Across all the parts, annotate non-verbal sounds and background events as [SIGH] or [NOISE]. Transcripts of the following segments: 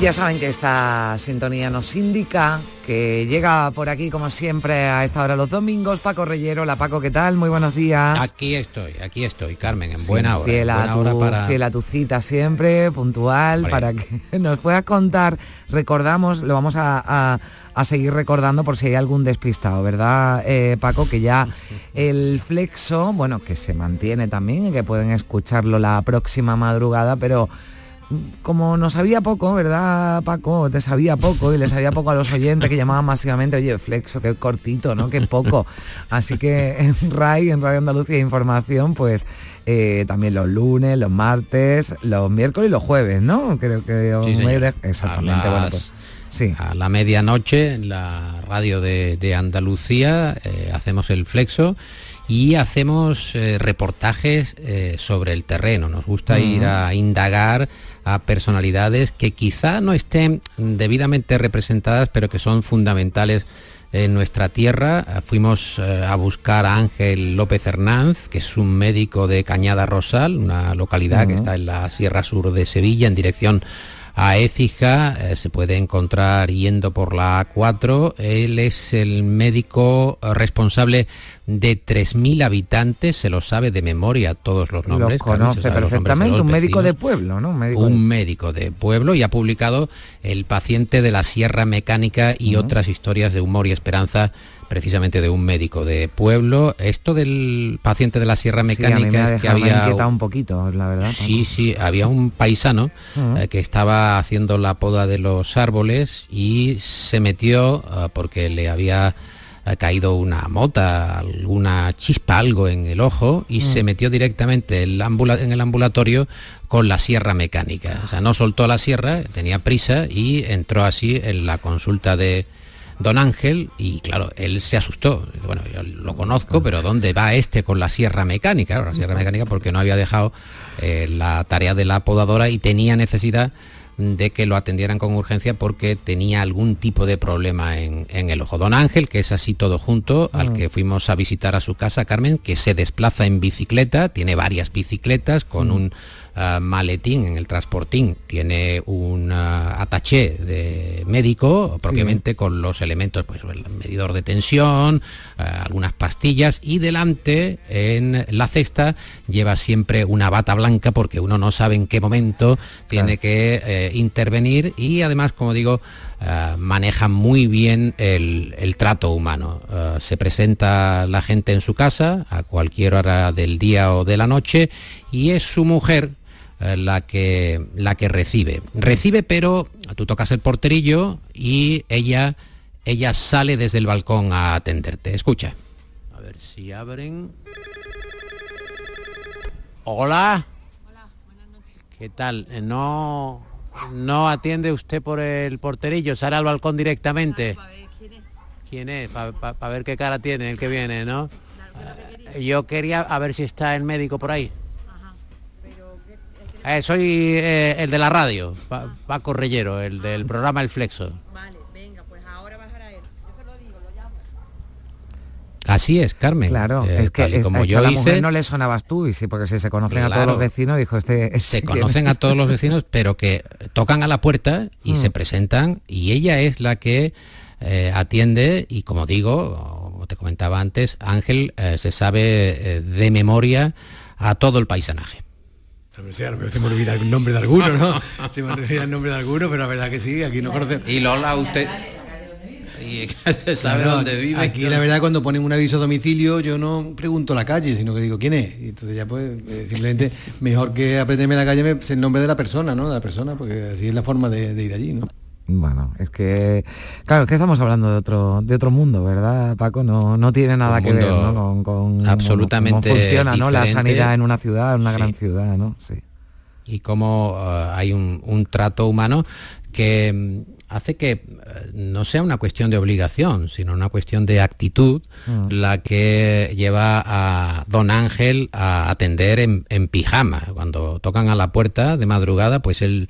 Y ya saben que esta sintonía nos indica que llega por aquí, como siempre, a esta hora los domingos, Paco Reyero. La Paco, ¿qué tal? Muy buenos días. Aquí estoy, aquí estoy, Carmen, en buena hora. Fiel, en a, tu, hora para... fiel a tu cita siempre, puntual, Hombre. para que [LAUGHS] nos puedas contar. Recordamos, lo vamos a, a- a seguir recordando por si hay algún despistado, ¿verdad, eh, Paco? Que ya el flexo, bueno, que se mantiene también y que pueden escucharlo la próxima madrugada, pero como nos sabía poco, ¿verdad, Paco? Te sabía poco y le sabía poco a los oyentes que llamaban masivamente, oye, Flexo, qué cortito, ¿no? Qué poco. Así que en RAI, en Radio Andalucía Información, pues eh, también los lunes, los martes, los miércoles y los jueves, ¿no? Creo que... Sí. Exactamente, bueno, las- pues sí. A la medianoche en la radio de, de Andalucía eh, hacemos el flexo y hacemos eh, reportajes eh, sobre el terreno. Nos gusta ir a indagar a personalidades que quizá no estén debidamente representadas, pero que son fundamentales en nuestra tierra. Fuimos eh, a buscar a Ángel López Hernández, que es un médico de Cañada Rosal, una localidad que está en la Sierra Sur de Sevilla, en dirección a Écija, eh, se puede encontrar yendo por la A4. Él es el médico eh, responsable de 3.000 habitantes, se lo sabe de memoria todos los nombres. Los conoce se sabe los nombres de perfectamente, los un médico de pueblo, ¿no? Un médico de- Un médico de pueblo y ha publicado El paciente de la sierra mecánica y otras historias de humor y esperanza precisamente de un médico de pueblo. Esto del paciente de la sierra Sí, a mí me mecánica ha es que había un poquito, la verdad. Sí, sí, había un paisano eh, que estaba haciendo la poda de los árboles y se metió eh, porque le había eh, caído una mota, alguna chispa, algo en el ojo y se metió directamente en el ambulatorio con la sierra mecánica. O sea, no soltó la sierra, tenía prisa y entró así en la consulta de don Ángel y claro, él se asustó. Bueno, yo lo conozco, pero ¿dónde va este con la sierra mecánica? Claro, la sierra mecánica porque no había dejado eh, la tarea de la podadora y tenía necesidad de que lo atendieran con urgencia porque tenía algún tipo de problema en, en el ojo. Don Ángel, que es así todo junto, al que fuimos a visitar a su casa, Carmen, que se desplaza en bicicleta, tiene varias bicicletas con un ah, maletín en el transportín, tiene un ah, ataché de médico, propiamente con los elementos, pues el medidor de tensión, ah, algunas pastillas y delante en la cesta lleva siempre una bata blanca porque uno no sabe en qué momento tiene que eh, intervenir y además, como digo, ah, maneja muy bien el, el trato humano. Ah, se presenta la gente en su casa a cualquier hora del día o de la noche y es su mujer eh, la que la que recibe. Recibe, pero tú tocas el porterillo y ella ella sale desde el balcón a atenderte. Escucha. A ver si abren. Hola. ¿Qué tal? Eh, No no atiende usted por el porterillo, sale al balcón directamente. ¿Quién es? Para ver qué cara tiene el que viene, ¿no? Eh, Yo quería a ver si está el médico por ahí. Eh, soy eh, el de la radio, Pa- Paco Reyero, el del programa El Flexo. Así es, Carmen. Claro, Eh, es que, tal y es- como es que yo a la hice, mujer no le sonabas tú, y sí, porque si se conocen a todos los vecinos, dijo este... se este, ¿quién conocen es? a todos los vecinos, pero que tocan a la puerta y Mm. se presentan y ella es la que eh, atiende y como digo, como te comentaba antes, Ángel eh, se sabe eh, de memoria a todo el paisanaje. A ver si ahora se me olvida el nombre de alguno, ¿no? [LAUGHS] Se me olvida el nombre de alguno, pero la verdad que sí, aquí no conocemos. Y Lola, usted... Y [LAUGHS] se sabe Claro, dónde vive. Aquí la verdad cuando ponen un aviso a domicilio yo no pregunto la calle, sino que digo quién es. Y entonces ya pues eh, simplemente [LAUGHS] mejor que aprenderme la calle me sé el nombre de la persona, ¿no? De la persona, porque así es la forma de, de ir allí, ¿no? Bueno, es que claro, es que estamos hablando de otro de otro mundo, ¿verdad, Paco? No, no tiene nada que ver. Con, con absolutamente cómo funciona, ¿no? La sanidad en una ciudad, en una Sí. gran ciudad, ¿no? Sí. y cómo eh, hay un, un trato humano que mm, hace que no sea una cuestión de obligación, sino una cuestión de actitud mm. la que lleva a don Ángel a atender en, pijama. Cuando tocan a la puerta de madrugada, pues él,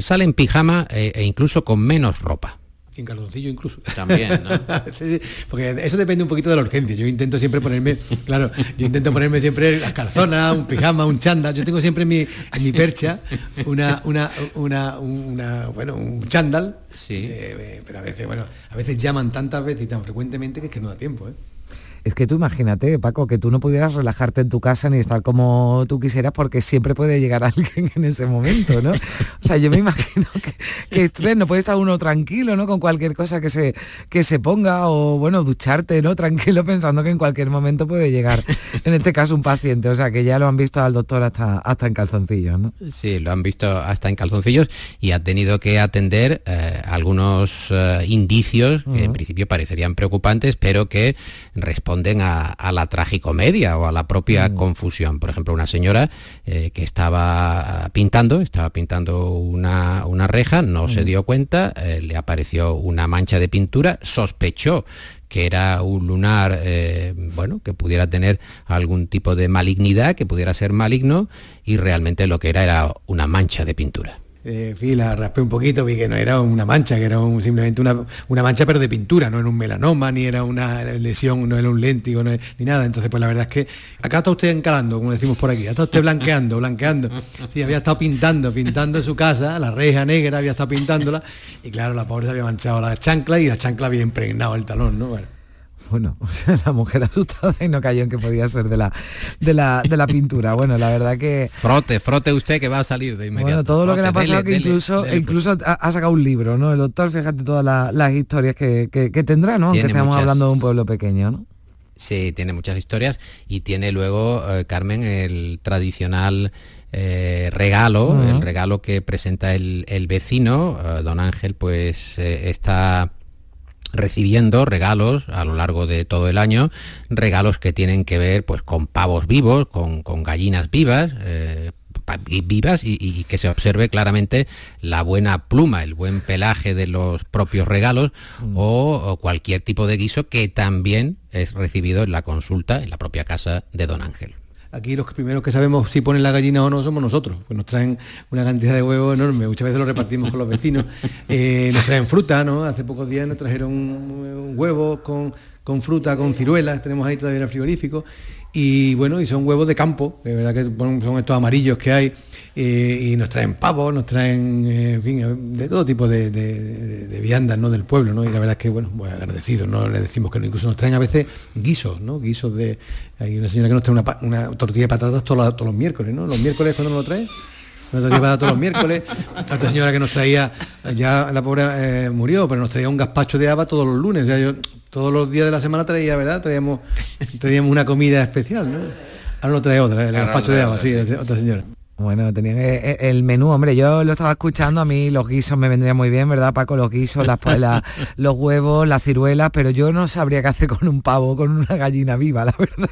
sale en pijama e, e incluso con menos ropa en calzoncillo incluso. También, ¿no? [LAUGHS] Porque eso depende un poquito de la urgencia. Yo intento siempre ponerme, claro, yo intento ponerme siempre las calzonas, un pijama, un chándal. Yo tengo siempre en mi, en mi percha una, una, una, una, bueno, un chándal. Sí. Eh, pero a veces, bueno, a veces llaman tantas veces y tan frecuentemente que es que no da tiempo, ¿eh? Es que tú imagínate, Paco, que tú no pudieras relajarte en tu casa ni estar como tú quisieras porque siempre puede llegar [LAUGHS] alguien en ese momento, ¿no? O sea, yo me imagino que, que no puede estar uno tranquilo, ¿no? Con cualquier cosa que se, que se ponga o, bueno, ducharte, ¿no? [LAUGHS] Tranquilo pensando que en cualquier momento puede llegar, en este caso, un paciente. O sea, que ya lo han visto al doctor hasta, hasta en calzoncillos, ¿no? Sí, lo han visto hasta en calzoncillos y ha tenido que atender eh, algunos eh, indicios que en principio parecerían preocupantes, pero que responden a, la tragicomedia o a la propia mm. confusión. Por ejemplo, una señora eh, que estaba pintando, estaba pintando una, reja, no se mm. dio cuenta, eh, le apareció una mancha de pintura, sospechó que era un lunar, eh, bueno, que pudiera tener algún tipo de malignidad, que pudiera ser maligno, y realmente lo que era era una mancha de pintura eh, la raspé un poquito, vi que no era una mancha, que era simplemente una, una, mancha pero de pintura, no era un melanoma, ni era una lesión, no era un léntigo, ni nada. Entonces, pues la verdad es que acá está usted encalando, como decimos por aquí, está usted blanqueando, blanqueando. Sí, había estado pintando, pintando su casa, la reja negra había estado pintándola, y claro, la pobre se había manchado la chancla y la chancla había impregnado el talón, ¿no? [LAUGHS] o sea, la mujer asustada y no cayó en que podía ser de la, de la, de la pintura. Bueno, la verdad que... Frote, frote usted que va a salir de inmediato. Bueno, todo lo que le ha pasado que incluso, incluso ha, sacado un libro, ¿no? El doctor, fíjate todas las historias que, tendrá, ¿no? Que estamos hablando de un pueblo pequeño, ¿no? Sí, tiene muchas historias y tiene luego, eh, Carmen, el tradicional eh, regalo, el regalo que presenta el, vecino, eh, don Ángel, pues está recibiendo regalos a lo largo de todo el año, regalos que tienen que ver pues con pavos vivos, con, gallinas vivas, eh, vivas y, que se observe claramente la buena pluma, el buen pelaje de los propios regalos mm. o, cualquier tipo de guiso que también es recibido en la consulta en la propia casa de don Ángel. Aquí los primeros que sabemos si ponen la gallina o no somos nosotros, pues nos traen una cantidad de huevos enorme, muchas veces lo repartimos con los vecinos, eh, nos traen fruta, ¿no? Hace pocos días nos trajeron un, huevo con, con, fruta, con ciruelas, tenemos ahí todavía en el frigorífico, y bueno, y son huevos de campo, de verdad que son estos amarillos que hay, eh, y nos traen pavos, nos traen, eh, en fin, de todo tipo de, viandas ¿no? del pueblo, ¿no? Y la verdad es que, bueno, muy agradecidos, ¿no? Le decimos que no, incluso nos traen a veces guisos, ¿no? Guisos de... Hay una señora que nos trae una, tortilla de patatas todos, los miércoles, ¿no? Los miércoles cuando nos lo trae una tortilla de patatas todos los miércoles. Otra señora que nos traía, ya la pobre eh, murió, pero nos traía un gazpacho de haba todos los lunes. Ya yo todos los días de la semana traía, ¿verdad? Traíamos, traíamos una comida especial, ¿no? Ahora lo trae otra, el gazpacho de haba, sí, otra señora. Bueno, tenían eh, eh, el menú, hombre, yo lo estaba escuchando, a mí los guisos me vendrían muy bien, ¿verdad, Paco? Los guisos, las, [LAUGHS] los huevos, las ciruelas, pero yo no sabría qué hacer con un pavo, con una gallina viva, la [LAUGHS] verdad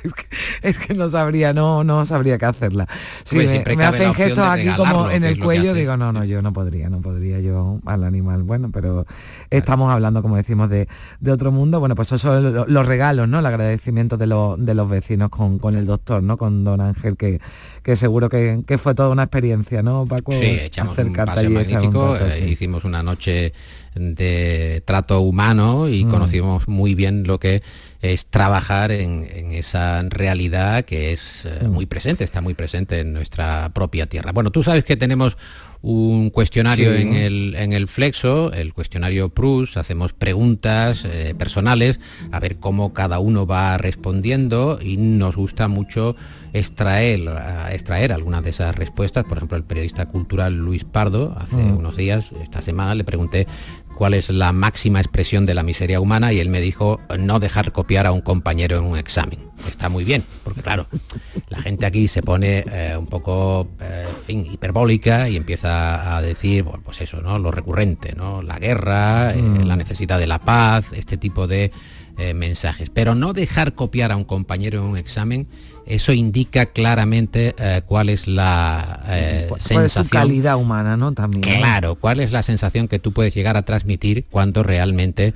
es que, no sabría, no, no sabría qué hacerla. Si me, hacen gestos aquí como en el cuello, digo, no, no, yo no podría, no podría yo al animal. Bueno, pero estamos hablando, como decimos, de, otro mundo. Bueno, pues eso son los, regalos, ¿no? El agradecimiento de, de los vecinos con, con el doctor, ¿no? Con don Ángel, que, que seguro que, fue toda una experiencia, ¿no, Paco? Sí, echamos un paseo magnífico, eh, hicimos una noche de trato humano y mm. conocimos muy bien lo que es trabajar en, esa realidad que es eh, mm. muy presente, está muy presente en nuestra propia tierra. Bueno, tú sabes que tenemos un cuestionario en, el, en el Flexo, el cuestionario PRUS, hacemos preguntas eh, personales, a ver cómo cada uno va respondiendo y nos gusta mucho extraer, extraer algunas de esas respuestas. Por ejemplo, el periodista cultural Luis Pardo, hace mm. unos días, esta semana, le pregunté cuál es la máxima expresión de la miseria humana y él me dijo no dejar copiar a un compañero en un examen. Está muy bien, porque claro, la gente aquí se pone eh, un poco eh, fin, hiperbólica y empieza a decir, bueno, pues eso, ¿no? Lo recurrente, ¿no? La guerra, eh, mm. la necesidad de la paz, este tipo de mensajes. Pero no dejar copiar a un compañero en un examen, eso indica claramente eh, cuál es la eh, sensación. calidad humana, ¿no? También. Claro, cuál es la sensación que tú puedes llegar a transmitir cuando realmente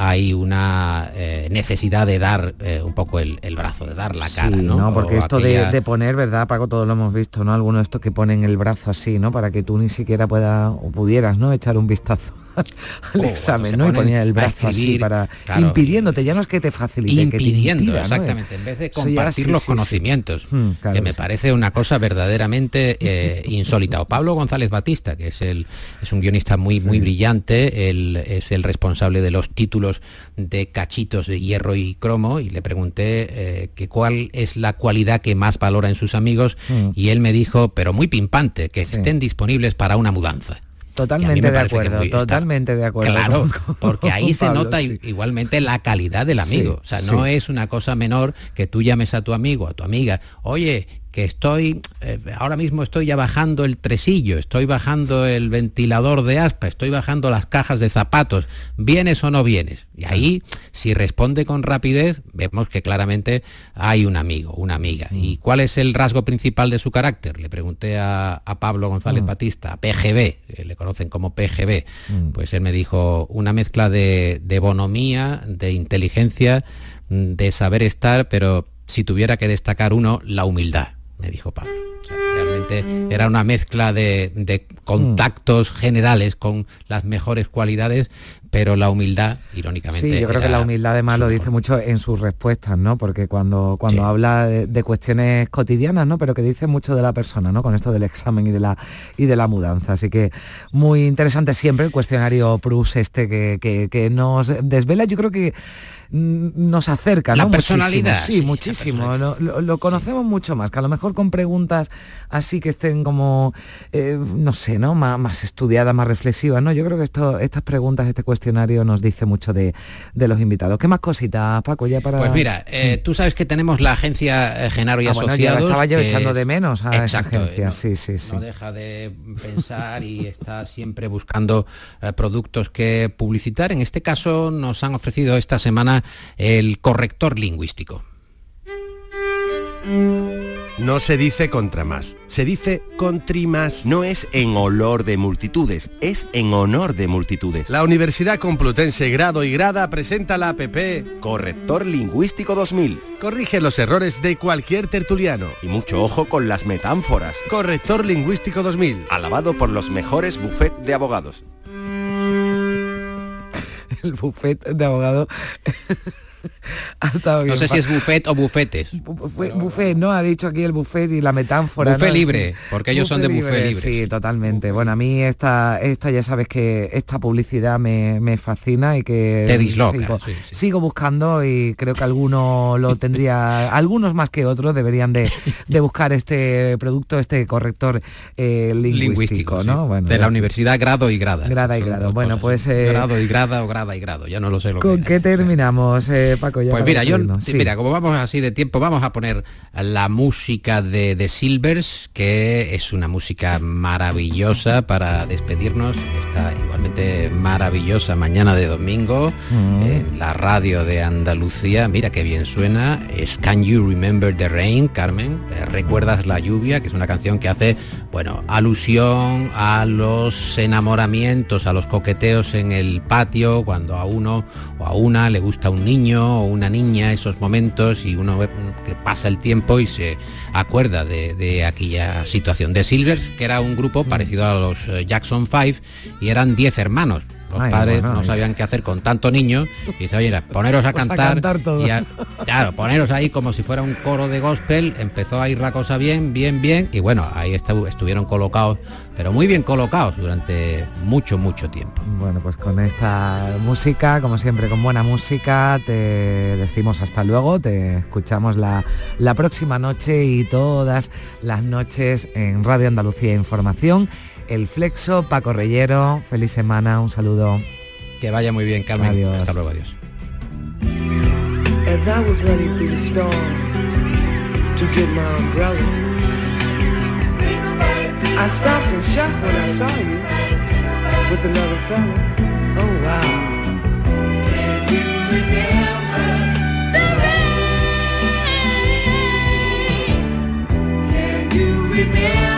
hay una eh, necesidad de dar eh, un poco el, brazo, de dar la cara, ¿no? Porque esto de, poner, ¿verdad, Paco? Todos lo hemos visto, ¿no? Algunos de estos que ponen el brazo así, ¿no? Para que tú ni siquiera puedas o pudieras, ¿no? Echar un vistazo [LAUGHS] al oh, examen, ¿no? Y ponía el brazo así para impidiéndote, ya no es que te facilite, impidiendo, exactamente, en vez de compartir los conocimientos, hmm, que me parece una cosa verdaderamente eh, insólita. O Pablo González Batista, que es el es un guionista muy muy brillante, él es el responsable de los títulos de cachitos de hierro y cromo y le pregunté eh, que cuál es la cualidad que más valora en sus amigos hmm. y él me dijo, pero muy pimpante, que estén disponibles para una mudanza. Totalmente de acuerdo, totalmente de acuerdo. Claro, [LAUGHS] porque ahí se nota igualmente la calidad del amigo. o sea, no es una cosa menor que tú llames a tu amigo, a tu amiga, oye, que estoy, eh, ahora mismo estoy ya bajando el tresillo, estoy bajando el ventilador de aspa, estoy bajando las cajas de zapatos, ¿vienes o no vienes? Y ahí, si responde con rapidez, vemos que claramente hay un amigo, una amiga. Mm. ¿Y cuál es el rasgo principal de su carácter? Le pregunté a, Pablo González mm. Batista, PGB, le conocen como PGB, mm. pues él me dijo una mezcla de, de bonomía, de inteligencia, de saber estar, pero si tuviera que destacar uno, la humildad me dijo Pablo. realmente era una mezcla de, contactos generales con las mejores cualidades, pero la humildad, irónicamente. Sí, yo creo que la humildad además lo dice mucho en sus respuestas, ¿no? Porque cuando, cuando habla de, cuestiones cotidianas, ¿no? Pero que dice mucho de la persona, ¿no? Con esto del examen y de la y de la mudanza. Así que muy interesante siempre el cuestionario Prus este que, que nos desvela. Yo creo que nos acerca, La personalidad. sí, muchísimo. Lo, conocemos mucho más, que a lo mejor con preguntas así que estén como, eh, no sé, ¿no? Más, estudiadas, más reflexivas, ¿no? Yo creo que esto, estas preguntas, este cuestionario nos dice mucho de, los invitados. ¿Qué más cositas, Paco, ya para...? Pues mira, eh, tú sabes que tenemos la agencia eh, Genaro y ah, Asociados. estaba yo echando de menos a esa agencia, sí, sí, sí. No deja de pensar y está siempre buscando productos que publicitar. En este caso nos han ofrecido esta semana el corrector lingüístico. No se dice contra más, se dice más. No es en olor de multitudes, es en honor de multitudes. La Universidad Complutense Grado y Grada presenta la APP Corrector Lingüístico 2000. Corrige los errores de cualquier tertuliano. Y mucho ojo con las metáforas. Corrector Lingüístico 2000. Alabado por los mejores buffet de abogados. El buffet de abogado no sé si es buffet o bufetes. Buffet, ¿no? Ha dicho aquí el buffet y la metáfora. Buffet libre, porque ellos son de buffet libre. Sí, totalmente. Bueno, a mí esta, esta ya sabes que esta publicidad me, fascina y que Te sigo, buscando y creo que alguno lo tendría, [LAUGHS] algunos más que otros deberían de, buscar este producto, este corrector eh, lingüístico, ¿no? de la Universidad Grado y Grada. Grada y Grado. Bueno, pues... Eh, grado y Grada o Grada y Grado, ya no lo sé lo ¿Con qué terminamos? Eh, pues mira, yo, mira, como vamos así de tiempo, vamos a poner la música de, The Silvers, que es una música maravillosa para despedirnos. Está igualmente maravillosa mañana de domingo mm. en la radio de Andalucía. Mira qué bien suena. Es Can You Remember the Rain, Carmen? Eh, ¿Recuerdas la lluvia? Que es una canción que hace, bueno, alusión a los enamoramientos, a los coqueteos en el patio, cuando a uno o a una le gusta un niño o una niña esos momentos y uno que pasa el tiempo y se acuerda de, aquella situación. De Silvers, que era un grupo parecido a los eh, Jackson 5 y eran 10 hermanos. Los padres no sabían qué hacer con tanto niño. Y dice, oye, poneros a pues cantar, y claro, poneros ahí como si fuera un coro de gospel, empezó a ir la cosa bien, bien, bien, y bueno, ahí estuvieron colocados, pero muy bien colocados durante mucho, mucho tiempo. Bueno, pues con esta música, como siempre, con buena música, te decimos hasta luego, te escuchamos la, la próxima noche y todas las noches en Radio Andalucía Información el Flexo, Paco Reyero, feliz semana, un saludo. Que vaya muy bien, Carmen. Adiós. Hasta luego, adiós. As I was running through the storm to get my umbrella, I stopped and shocked when I saw you with another fella. Oh wow. Can you remember?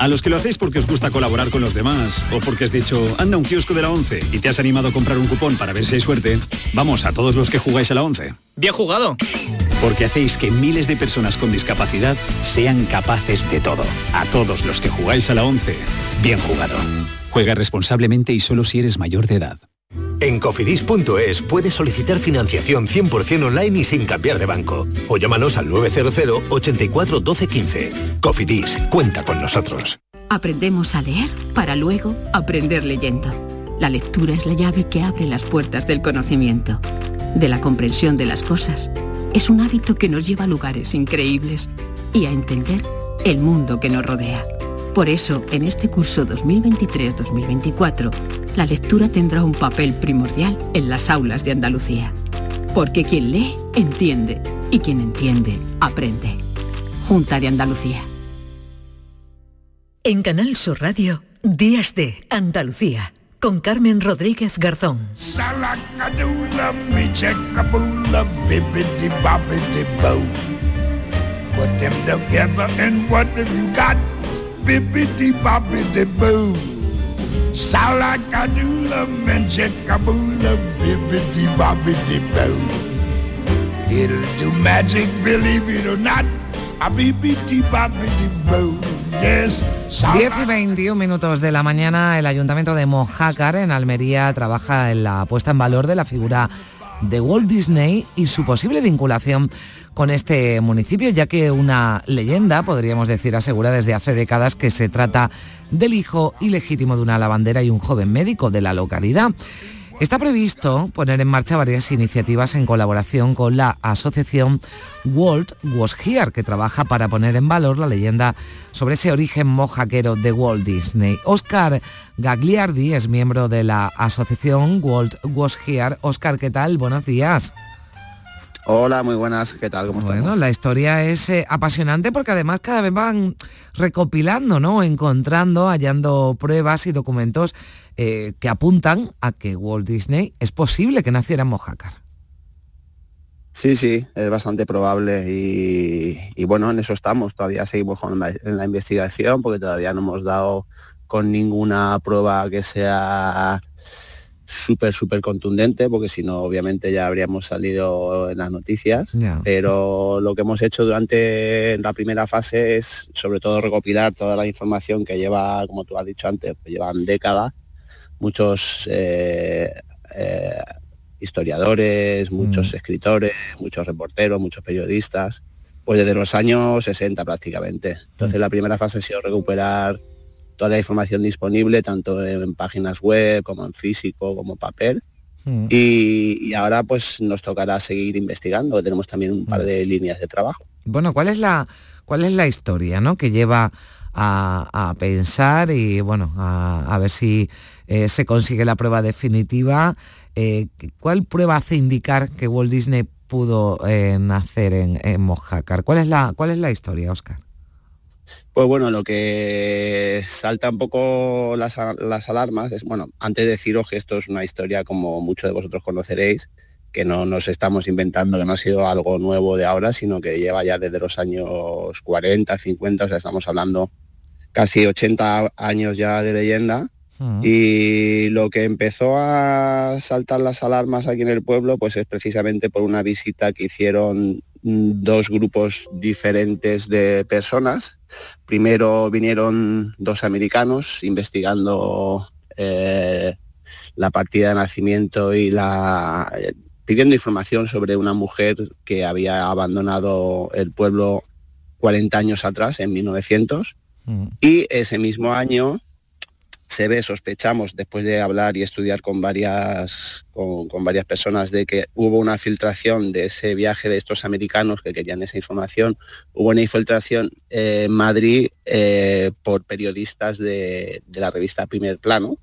A los que lo hacéis porque os gusta colaborar con los demás o porque has dicho, anda un kiosco de la 11 y te has animado a comprar un cupón para ver si hay suerte, vamos a todos los que jugáis a la 11. Bien jugado. Porque hacéis que miles de personas con discapacidad sean capaces de todo. A todos los que jugáis a la 11, bien jugado. Juega responsablemente y solo si eres mayor de edad. En cofidis.es puedes solicitar financiación 100% online y sin cambiar de banco. O llámanos al 900 84 12 15. Cofidis, cuenta con nosotros. Aprendemos a leer para luego aprender leyendo. La lectura es la llave que abre las puertas del conocimiento, de la comprensión de las cosas. Es un hábito que nos lleva a lugares increíbles y a entender el mundo que nos rodea. Por eso, en este curso 2023-2024, la lectura tendrá un papel primordial en las aulas de Andalucía. Porque quien lee, entiende. Y quien entiende, aprende. Junta de Andalucía. En Sur Radio, Días de Andalucía, con Carmen Rodríguez Garzón. Boo. Boo. It'll do magic, believe it or not. A boo. Yes. 10 y 21 minutos de la mañana, el Ayuntamiento de Mojácar, en Almería, trabaja en la puesta en valor de la figura de Walt Disney y su posible vinculación con este municipio, ya que una leyenda, podríamos decir, asegura desde hace décadas que se trata del hijo ilegítimo de una lavandera y un joven médico de la localidad. Está previsto poner en marcha varias iniciativas en colaboración con la asociación Walt Was Here, que trabaja para poner en valor la leyenda sobre ese origen mojaquero de Walt Disney. Oscar Gagliardi es miembro de la asociación Walt Was Here. Oscar, ¿qué tal? Buenos días. Hola, muy buenas, ¿qué tal? ¿Cómo Bueno, la historia es eh, apasionante porque además cada vez van recopilando, ¿no? Encontrando, hallando pruebas y documentos eh, que apuntan a que Walt Disney es posible que naciera en Mojácar. Sí, sí, es bastante probable y, bueno, en eso estamos. Todavía seguimos con la, en la investigación porque todavía no hemos dado con ninguna prueba que sea súper, súper contundente, porque si no, obviamente ya habríamos salido en las noticias. Pero lo que hemos hecho durante la primera fase es sobre todo recopilar toda la información que lleva, como tú has dicho antes, que llevan décadas, muchos eh, eh, historiadores, muchos escritores, muchos reporteros, muchos periodistas, pues desde los años 60 prácticamente. Entonces la primera fase ha sido recuperar toda la información disponible, tanto en páginas web como en físico, como papel. Y, ahora pues nos tocará seguir investigando, tenemos también un par de líneas de trabajo. Bueno, ¿cuál es la, cuál es la historia ¿no? que lleva a, pensar y bueno, a, ver si eh, se consigue la prueba definitiva? Eh, ¿Cuál prueba hace indicar que Walt Disney pudo eh, nacer en, en Mojácar? ¿Cuál es la, cuál es la historia, Oscar? Pues bueno, lo que salta un poco las, alarmas es, bueno, antes de deciros que esto es una historia como muchos de vosotros conoceréis, que no nos estamos inventando, que no ha sido algo nuevo de ahora, sino que lleva ya desde los años 40, 50, o sea, estamos hablando casi 80 años ya de leyenda. Mm. Y lo que empezó a saltar las alarmas aquí en el pueblo, pues es precisamente por una visita que hicieron dos grupos diferentes de personas. Primero vinieron dos americanos investigando eh, la partida de nacimiento y la pidiendo información sobre una mujer que había abandonado el pueblo 40 años atrás, en 1900. Mm. Y ese mismo año se ve, sospechamos, después de hablar y estudiar con varias, con, varias personas, de que hubo una filtración de ese viaje de estos americanos que querían esa información. Hubo una infiltración en Madrid eh, por periodistas de, la revista Primer Plano.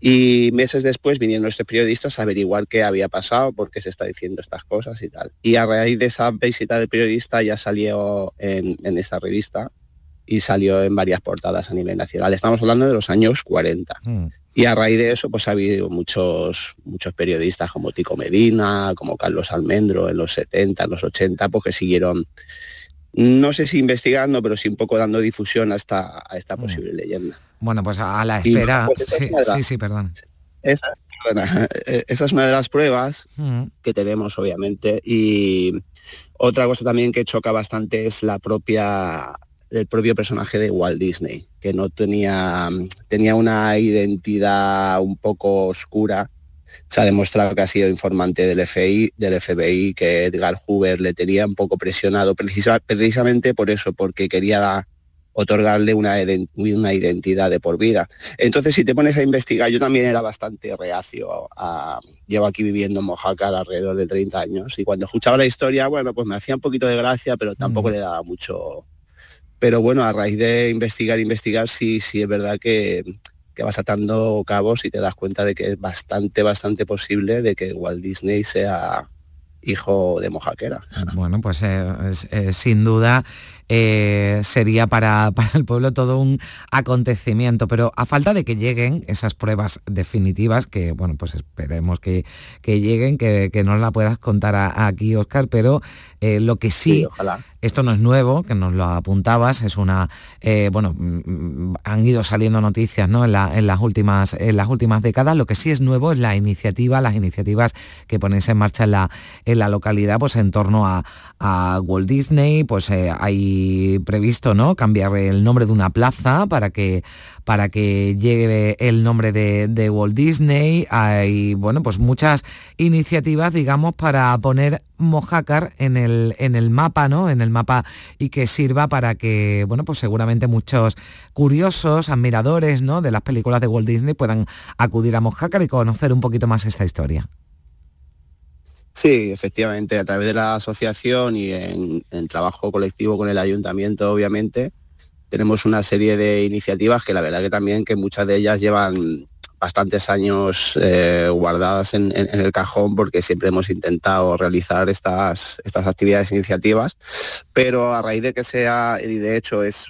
Y meses después vinieron estos periodistas a averiguar qué había pasado, por qué se está diciendo estas cosas y tal. Y a raíz de esa visita del periodista ya salió en, en esta revista y salió en varias portadas a nivel nacional. Estamos hablando de los años 40. Mm. Y a raíz de eso, pues ha habido muchos, muchos periodistas como Tico Medina, como Carlos Almendro en los 70, en los 80, pues que siguieron, no sé si investigando, pero sí un poco dando difusión a esta, a esta posible leyenda. Bueno, pues a la espera. pues, es sí, sí, perdón. Esa, perdona, eh, esa es una de las pruebas Mm. que tenemos, obviamente. Y otra cosa también que choca bastante es la propia el propio personaje de Walt Disney, que no tenía, tenía una identidad un poco oscura. Se ha demostrado que ha sido informante del FBI, del FBI, que Edgar Hoover le tenía un poco presionado, precisa- precisamente por eso, porque quería otorgarle una, una identidad de por vida. Entonces, si te pones a investigar, yo también era bastante reacio a... Llevo aquí viviendo en Mojácar alrededor de 30 años y cuando escuchaba la historia, bueno, pues me hacía un poquito de gracia, pero tampoco le daba mucho... Pero bueno, a raíz de investigar, investigar, sí, sí es verdad que, que vas atando cabos y te das cuenta de que es bastante, bastante posible de que Walt Disney sea hijo de Mojaquera. Bueno, pues eh, eh, sin duda eh, sería para, [LAUGHS] para el pueblo todo un acontecimiento, pero a falta de que lleguen esas pruebas definitivas, que bueno, pues esperemos que, que lleguen, que, que nos la puedas contar a- aquí, Oscar, pero eh, lo que sí, Sí, ojalá. esto no es nuevo, que nos lo apuntabas, es una, eh, bueno, mm, mm, han ido saliendo noticias ¿no? en, la- en las últimas, en las últimas décadas, lo que sí es nuevo es la iniciativa, las iniciativas que ponéis en marcha en la, en la localidad, pues en torno a, a Walt Disney, pues eh, previsto ¿no? cambiar el nombre de una plaza para que para que llegue el nombre de, de Walt Disney. Hay bueno pues muchas iniciativas, digamos, para poner Mojácar en el, en el mapa, ¿no? En el mapa y que sirva para que, bueno, pues seguramente muchos curiosos, admiradores, ¿no? De las películas de Walt Disney puedan acudir a Mojácar y conocer un poquito más esta historia. Sí, efectivamente, a través de la asociación y en, trabajo colectivo con el ayuntamiento, obviamente, tenemos una serie de iniciativas que la verdad que también que muchas de ellas llevan bastantes años eh, guardadas en el cajón porque siempre hemos intentado realizar estas, estas actividades e iniciativas, pero a raíz de que sea, y de hecho es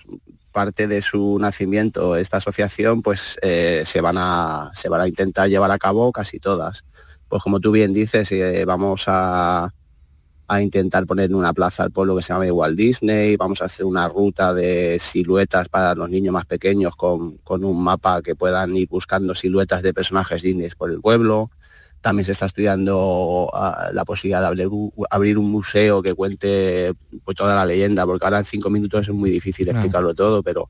parte de su nacimiento esta asociación, pues eh, se, van a, se van a intentar llevar a cabo casi todas pues como tú bien dices, eh, vamos a, a intentar poner en una plaza al pueblo que se llama Walt Disney, vamos a hacer una ruta de siluetas para los niños más pequeños con, con un mapa que puedan ir buscando siluetas de personajes Disney por el pueblo. También se está estudiando ah, la posibilidad de abrir, un- abrir un museo que cuente pues, toda la leyenda, porque ahora en cinco minutos es muy difícil explicarlo todo, pero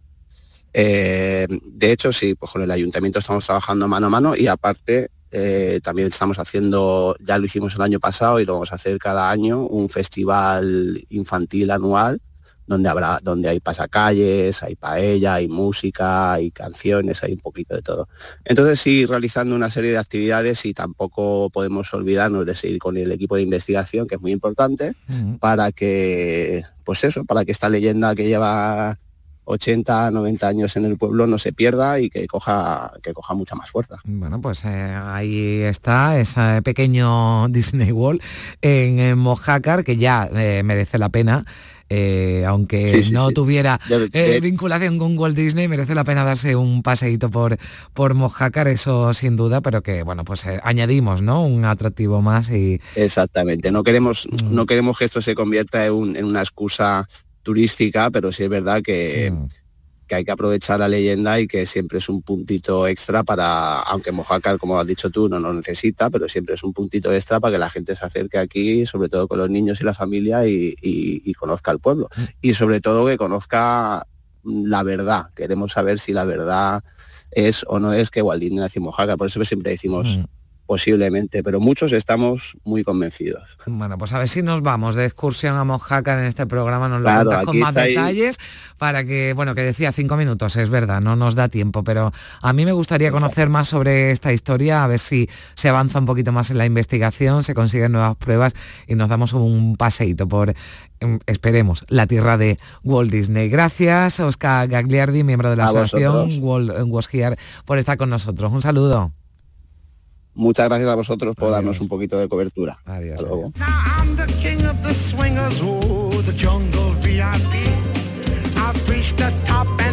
eh, de hecho, sí, pues con el ayuntamiento estamos trabajando mano a mano y aparte eh, también estamos haciendo, ya lo hicimos el año pasado y lo vamos a hacer cada año, un festival infantil anual donde habrá, donde hay pasacalles, hay paella, hay música, hay canciones, hay un poquito de todo. Entonces sí, realizando una serie de actividades y tampoco podemos olvidarnos de seguir con el equipo de investigación, que es muy importante, para que, pues eso, para que esta leyenda que lleva 80, 90 años en el pueblo no se pierda y que coja, que coja mucha más fuerza. Bueno, pues eh, ahí está ese pequeño [LAUGHS] Disney World en, en Mojácar que ya eh, merece la pena. eh, aunque Sí, sí, no sí. tuviera De- de- vinculación con Walt Disney, merece la pena darse un paseíto por, por Mojácar, eso sin duda, pero que bueno, pues añadimos ¿no? un atractivo más y Exactamente. No queremos, Mm. no queremos que esto se convierta en, un- en una excusa turística, pero sí es verdad que, Mm. que hay que aprovechar la leyenda y que siempre es un puntito extra para, aunque Mojácar, como has dicho tú, no lo necesita, pero siempre es un puntito extra para que la gente se acerque aquí, sobre todo con los niños y la familia, y, y- y conozca el pueblo. Mm. Y sobre todo que conozca la verdad. Queremos saber si la verdad es o no es que Walt Disney nació en Mojácar. Por eso siempre decimos, Mm. Posiblemente, pero muchos estamos muy convencidos. Bueno, pues a ver si nos vamos de excursión a Mojácar en este programa, nos lo cuentas con más detalles para que, bueno, que decía cinco minutos, es verdad, no nos da tiempo, pero a mí me gustaría conocer más sobre esta historia, a ver si se avanza un poquito más en la investigación, se consiguen nuevas pruebas y nos damos un paseíto por, em, esperemos, la tierra de Walt Disney. Gracias, Oscar Gagliardi, miembro de la asociación Walt Was Here, por estar con nosotros. Un saludo. Muchas gracias a vosotros por darnos un poquito de cobertura. Adiós. Hasta luego. I've reached the top and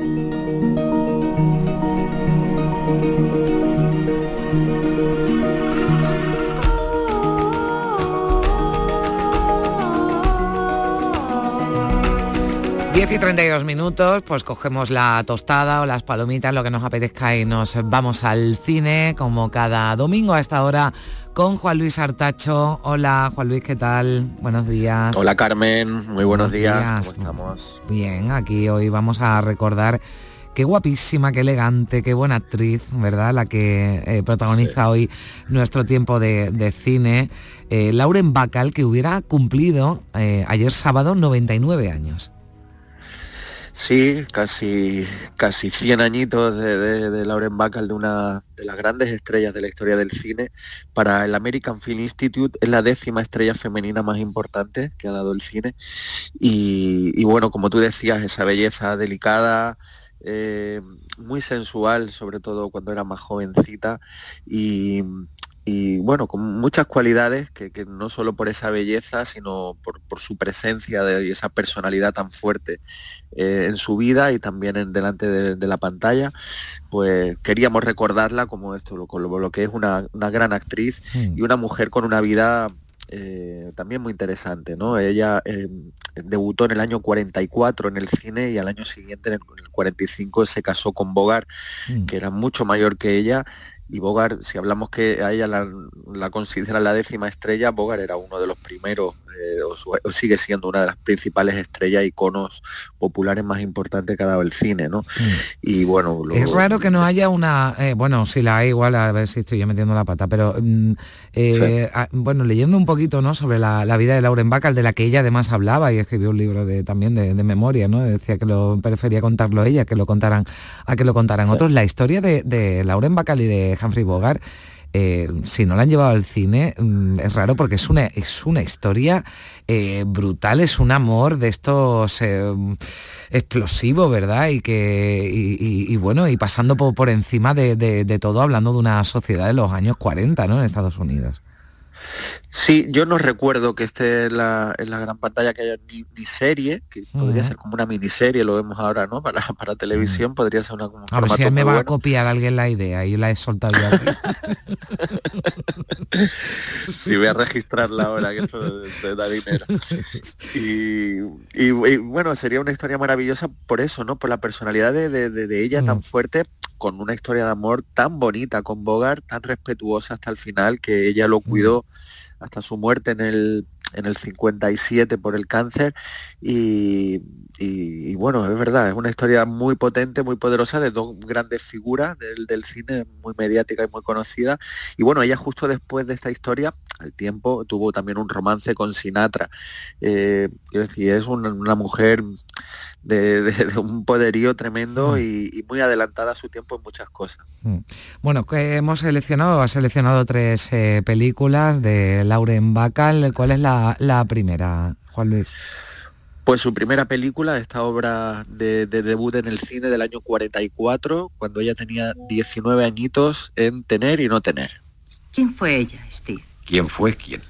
Y 32 minutos, pues cogemos la tostada o las palomitas, lo que nos apetezca y nos vamos al cine, como cada domingo a esta hora, con Juan Luis Artacho. Hola, Juan Luis, ¿qué tal? Buenos días. Hola Carmen, muy buenos, Buenos días. días. ¿Cómo estamos? Bien, aquí hoy vamos a recordar qué guapísima, qué elegante, qué buena actriz, ¿verdad? La que eh, protagoniza hoy nuestro tiempo de, de cine. Eh, Lauren Bacall, que hubiera cumplido eh, ayer sábado 99 años. Sí, casi, casi 100 añitos de, Lauren Bacall, de una de las grandes estrellas de la historia del cine. Para el American Film Institute es la décima estrella femenina más importante que ha dado el cine. Y, y bueno, como tú decías, esa belleza delicada, eh, muy sensual, sobre todo cuando era más jovencita. Y, y, bueno, con muchas cualidades que, que no solo por esa belleza, sino por, por su presencia de, y esa personalidad tan fuerte eh, en su vida y también en delante de, de la pantalla, pues queríamos recordarla como esto, lo, que es una, una gran actriz y una mujer con una vida eh, también muy interesante, ¿no? Ella eh, debutó en el año 44 en el cine y al año siguiente, en el, en el 45, se casó con Bogart, que era mucho mayor que ella. Y Bogart, si hablamos que a ella la, la considera la décima estrella, Bogart era uno de los primeros, eh, o, su- o sigue siendo una de las principales estrellas, iconos populares más importantes que ha dado el cine, ¿no? Y bueno, lo- Es raro que no haya una, eh, bueno, si la hay igual, a ver si estoy yo metiendo la pata, pero mm, eh, a- bueno, leyendo un poquito ¿no? sobre la, la vida de Lauren Bacall, de la que ella además hablaba y escribió un libro de, también de, de memoria, ¿no? Decía que lo prefería contarlo ella, que lo contaran, a que lo contaran Sí. otros. La historia de, de Lauren Bacall y de Humphrey Bogart eh, si no la han llevado al cine, mm, es raro porque es una, es una historia eh, brutal, es un amor de estos eh, explosivos, ¿verdad? Y que, y, bueno, y pasando por, por encima de, de- de todo, hablando de una sociedad de los años 40, ¿no? En Estados Unidos. Sí, yo no recuerdo que esté en la, en la gran pantalla que haya ni, ni serie, que podría Ujú. ser como una miniserie, lo vemos ahora, ¿no? Para, [LAUGHS] para televisión podría ser una, un A ver si me va a copiar alguien la idea y la he soltado aquí. [LAUGHS] Sí, voy a registrarla ahora, que eso te da dinero. [LAUGHS] Y, y- y, bueno, sería una historia maravillosa por eso, ¿no? Por la personalidad de, de- ella tan fuerte, con una historia de amor tan bonita con Bogart, tan respetuosa hasta el final, que ella lo cuidó hasta su muerte en el, en el 57 por el cáncer. Y, y- y bueno, es verdad, es una historia muy potente, muy poderosa de dos grandes figuras del, del cine, muy mediática y muy conocida. Y bueno, ella justo después de esta historia, al tiempo, tuvo también un romance con Sinatra. Eh, quiero decir, es una, una mujer de, de- de un poderío tremendo y, y muy adelantada a su tiempo en muchas cosas. Mm. Bueno, que hemos seleccionado, ha seleccionado tres eh, películas de Lauren Bacall. ¿Cuál es la, la primera, Juan Luis? Pues su primera película, esta obra de, de debut en el cine del año 44, cuando ella tenía 19 añitos en Tener y No Tener. ¿Quién fue ella, Steve? ¿Quién fue quién?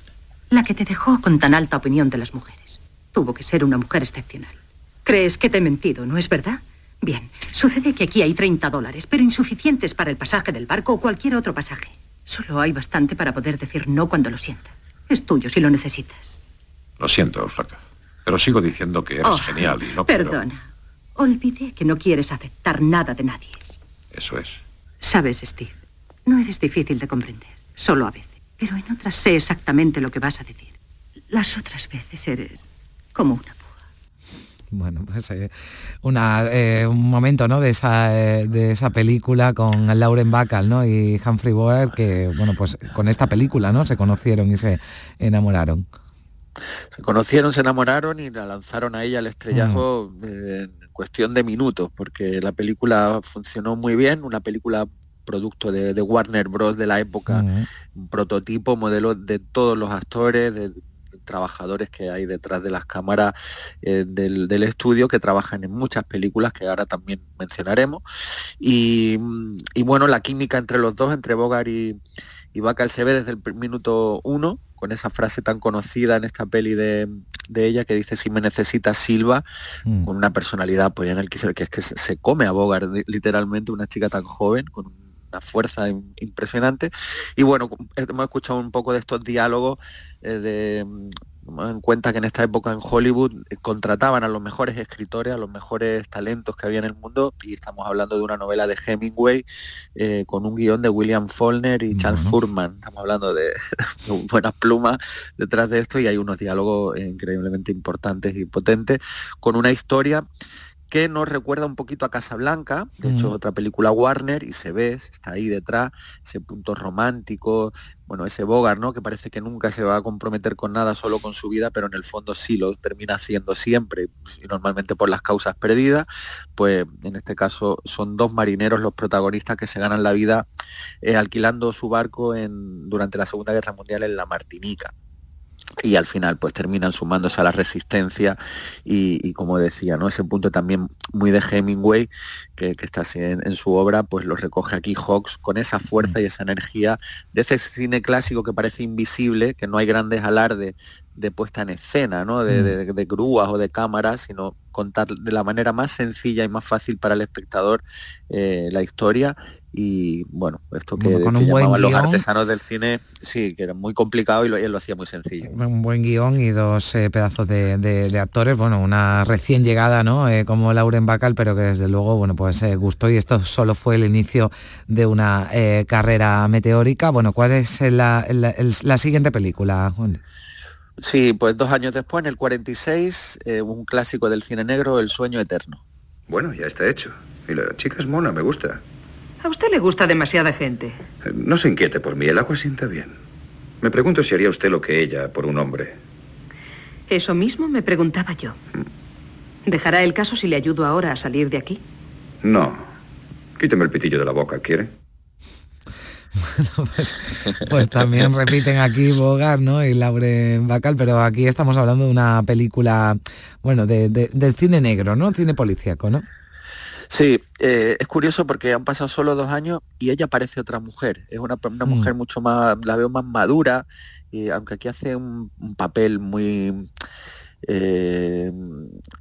La que te dejó con tan alta opinión de las mujeres. Tuvo que ser una mujer excepcional. ¿Crees que te he mentido, no es verdad? Bien, sucede que aquí hay 30 dólares, pero insuficientes para el pasaje del barco o cualquier otro pasaje. Solo hay bastante para poder decir no cuando lo sienta. Es tuyo si lo necesitas. Lo siento, flaca. Pero sigo diciendo que eres Oh, genial y no quiero- Perdona. Olvidé que no quieres aceptar nada de nadie. Eso es. Sabes, Steve, no eres difícil de comprender, solo a veces. Pero en otras sé exactamente lo que vas a decir. Las otras veces eres como una... Bueno, pues eh, una, eh, un momento ¿no? de, esa, eh, de esa película con Lauren Bacall ¿no? y Humphrey Bogart que, bueno, pues con esta película ¿no? se conocieron y se enamoraron. Se conocieron, se enamoraron y la lanzaron a ella al estrellazo Mm. eh, en cuestión de minutos, porque la película funcionó muy bien, una película producto de, de Warner Bros. de la época, un prototipo, modelo de todos los actores, de, trabajadores que hay detrás de las cámaras eh, del, del estudio que trabajan en muchas películas que ahora también mencionaremos. Y, mm, y bueno, la química entre los dos, entre Bogart y, y Bacall se ve desde el minuto uno, con esa frase tan conocida en esta peli de, de ella que dice si me necesitas Silva, con una personalidad pues en el que, se- que es que se, come a Bogart li- literalmente, una chica tan joven, con una fuerza im- impresionante. Y bueno, hemos escuchado un poco de estos diálogos eh, de mm, en cuenta que en esta época en Hollywood eh, contrataban a los mejores escritores, a los mejores talentos que había en el mundo y estamos hablando de una novela de Hemingway eh, con un guion de William Faulkner y Charles Furman. Estamos hablando de, [LAUGHS] de buenas plumas detrás de esto y hay unos diálogos increíblemente importantes y potentes con una historia que nos recuerda un poquito a Casablanca, de hecho Mm. otra película Warner y se ve, está ahí detrás, ese punto romántico, bueno, ese Bogart, ¿no? Que parece que nunca se va a comprometer con nada solo con su vida, pero en el fondo sí lo termina haciendo siempre, y normalmente por las causas perdidas, pues en este caso son dos marineros los protagonistas que se ganan la vida eh, alquilando su barco en, durante la Segunda Guerra Mundial en la Martinica y al final pues terminan sumándose a la resistencia y, y como decía, ¿no? Ese punto también muy de Hemingway, que, que está así en, en su obra, pues lo recoge aquí Hawks con esa fuerza y esa energía de ese cine clásico que parece invisible, que no hay grandes alardes de puesta en escena, ¿no? De, de- de grúas o de cámaras, sino contar de la manera más sencilla y más fácil para el espectador eh, la historia y bueno, esto que, Bueno, que llamaban los artesanos del cine, sí, que era muy complicado y, lo, y lo hacía muy sencillo. Un buen guion y dos eh, pedazos de, actores, bueno, una recién llegada, ¿no? Eh, como Lauren Bacall, pero que desde luego, bueno, pues gustó y esto solo fue el inicio de una carrera meteórica. Bueno, ¿cuál es la, la- el- la siguiente película, Juan? Sí, pues dos años después, en el 46, eh, un clásico del cine negro, El sueño eterno. Bueno, ya está hecho. Y la chica es mona, me gusta. A usted le gusta demasiada gente. Eh, No se inquiete por mí, el agua sienta bien. Me pregunto si haría usted lo que ella por un hombre. Eso mismo me preguntaba yo. ¿Dejará el caso si le ayudo ahora a salir de aquí? No. Quíteme el pitillo de la boca, ¿quiere? [LAUGHS] pues, pues también repiten aquí Bogart, ¿no? Y Lauren Bacall, pero aquí estamos hablando de una película, bueno, de, de- del cine negro, ¿no? Cine policíaco, ¿no? Sí, eh, es curioso porque han pasado solo dos años y ella parece otra mujer. Es una, una Mm. mujer mucho más, la veo más madura, y aunque aquí hace un, un papel muy eh,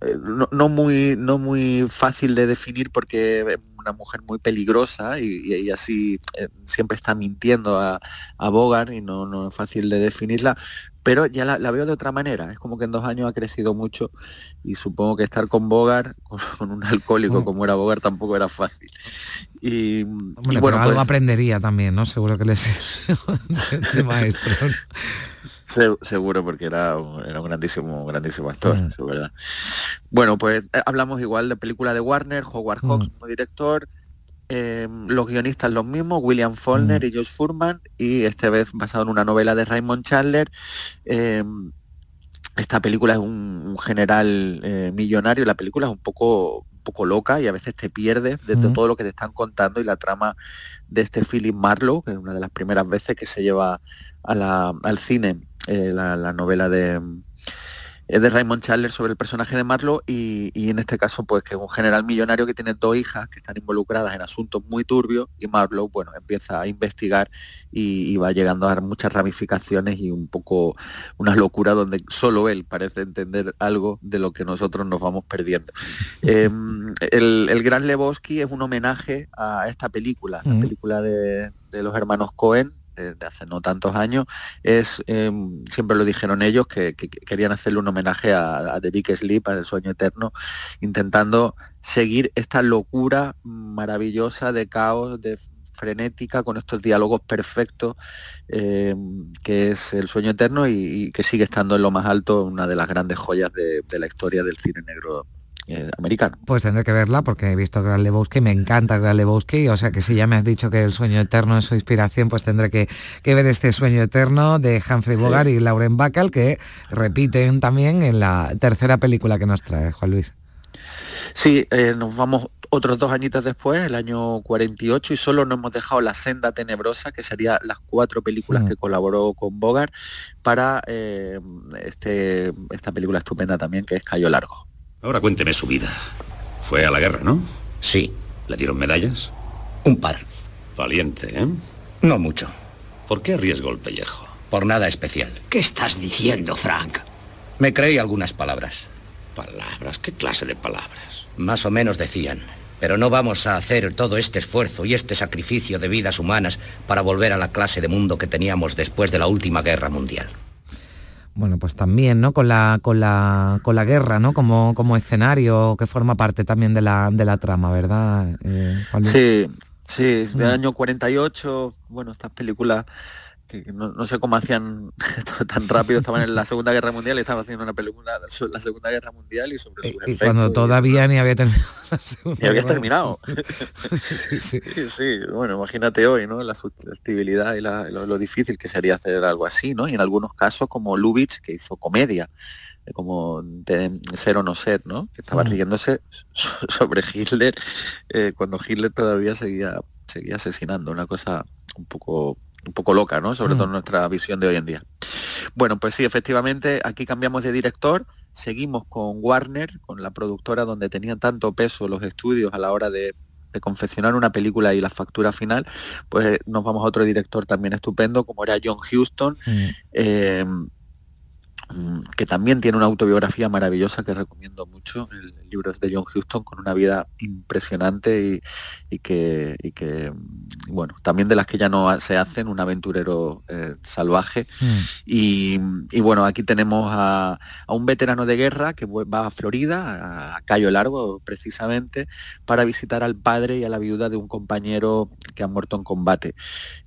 eh, no, muy no muy fácil de definir porque es una mujer muy peligrosa y así eh, siempre está mintiendo a, a Bogart y no, no es fácil de definirla pero ya la, la veo de otra manera es como que en dos años ha crecido mucho y supongo que estar con Bogart [LAUGHS] con, un alcohólico Mm. como era Bogart tampoco era fácil y, bueno algo pues, aprendería también, ¿no? Seguro que les [LAUGHS] de, de maestro. Se- seguro porque era, un- era un grandísimo, grandísimo actor, Mm. eso es verdad. Bueno, pues eh, hablamos igual de película de Warner, Howard Hawks Mm. como director, eh, los guionistas los mismos, William Faulkner Mm. y Josh Furman, y esta vez basado en una novela de Raymond Chandler. Eh, esta película es un, un general eh, millonario, la película es un poco, poco loca y a veces te pierdes de, Mm. todo lo que te están contando y la trama de este Philip Marlowe, que es una de las primeras veces que se lleva a la- al cine eh, la, la novela de, de Raymond Chandler sobre el personaje de Marlowe y, y en este caso pues que es un general millonario que tiene dos hijas que están involucradas en asuntos muy turbios y Marlowe bueno empieza a investigar y, y va llegando a dar muchas ramificaciones y un poco una locura donde solo él parece entender algo de lo que nosotros nos vamos perdiendo. [LAUGHS] Eh, el, el Gran Lebowski es un homenaje a esta película, la Mm. película de, de los hermanos Cohen de, de hace no tantos años, es, eh, siempre lo dijeron ellos, que, que- que querían hacerle un homenaje a, a The Big Sleep, al sueño eterno, intentando seguir esta locura maravillosa de caos, de frenética, con estos diálogos perfectos, eh, que es el sueño eterno y, que sigue estando en lo más alto, una de las grandes joyas de la historia del cine negro eh, americano. Pues tendré que verla porque he visto Gran Lebowski, me encanta Gran Lebowski, o sea que si ya me has dicho que el sueño eterno es su inspiración, pues tendré que, que ver este sueño eterno de Humphrey Sí. Bogart y Lauren Bacall, que repiten también en la tercera película que nos trae Juan Luis. Sí, eh, nos vamos otros dos añitos después, el año 48, y solo nos hemos dejado La Senda Tenebrosa, que serían las cuatro películas Mm. que colaboró con Bogart, para eh, este, esta película estupenda también, que es Cayo Largo. Ahora cuénteme su vida. Fue a la guerra, ¿no? Sí. ¿Le dieron medallas? Un par. Valiente, ¿eh? No mucho. ¿Por qué arriesgó el pellejo? Por nada especial. ¿Qué estás diciendo, Frank? Me creí algunas palabras. ¿Palabras? ¿Qué clase de palabras? Más o menos decían. Pero no vamos a hacer todo este esfuerzo y este sacrificio de vidas humanas para volver a la clase de mundo que teníamos después de la última guerra mundial. Bueno, pues también, ¿no? Con la, con la, con la guerra, ¿no? Como, como escenario que forma parte también de la, de la trama, ¿verdad? Eh? Sí, sí, del año 48, bueno, estas películas que no, no sé cómo hacían esto [LAUGHS] tan rápido, estaban en la Segunda Guerra Mundial y estaban haciendo una película sobre la Segunda Guerra Mundial y sobre sus Y cuando todavía ni había terminado la [LAUGHS] segunda Y habías guerra. terminado. [LAUGHS] sí, sí. Bueno, imagínate hoy, ¿no? La susceptibilidad y la- lo, lo difícil que sería hacer algo así, ¿no? Y en algunos casos como Lubitsch, que hizo comedia, eh, como de Ser o no ser, ¿no? Que estaba Mm. riéndose so- sobre Hitler eh, cuando Hitler todavía seguía, seguía asesinando, una cosa un poco un poco loca, ¿no? Sobre Mm. todo en nuestra visión de hoy en día. Bueno, pues sí, efectivamente, aquí cambiamos de director, seguimos con Warner, con la productora donde tenían tanto peso los estudios a la hora de, de confeccionar una película y la factura final, pues eh, nos vamos a otro director también estupendo, como era John Huston, Mm. eh, mm, que también tiene una autobiografía maravillosa que recomiendo mucho. El, el libro es de John Huston con una vida impresionante y, y que, y que, mm, bueno, también de las que ya no se hacen, un aventurero eh, salvaje. Mm. Y, y bueno, aquí tenemos a, a un veterano de guerra que va a Florida, a Cayo Largo precisamente, para visitar al padre y a la viuda de un compañero que ha muerto en combate.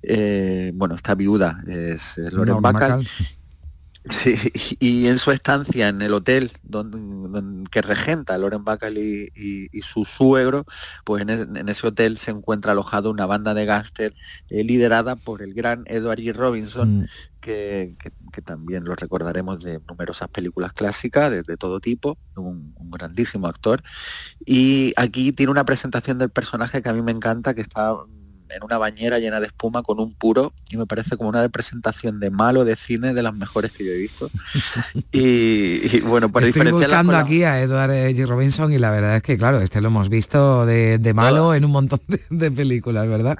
Eh, bueno, esta viuda es, es Loren Bacall. Sí, y en su estancia en el hotel donde, donde- que regenta Loren Bacall y, su suegro, pues en, en ese hotel se encuentra alojado una banda de gángster eh, liderada por el gran Edward G. Robinson, Mm. que, que- que también lo recordaremos de numerosas películas clásicas de, de todo tipo, un, un grandísimo actor. Y aquí tiene una presentación del personaje que a mí me encanta, que está en una bañera llena de espuma con un puro y me parece como una representación de malo de cine de las mejores que yo he visto. [LAUGHS] y, y, bueno, para Estoy buscando aquí a Edward eh, G. Robinson y la verdad es que, claro, este lo hemos visto de, de malo en un montón de, de películas, ¿verdad?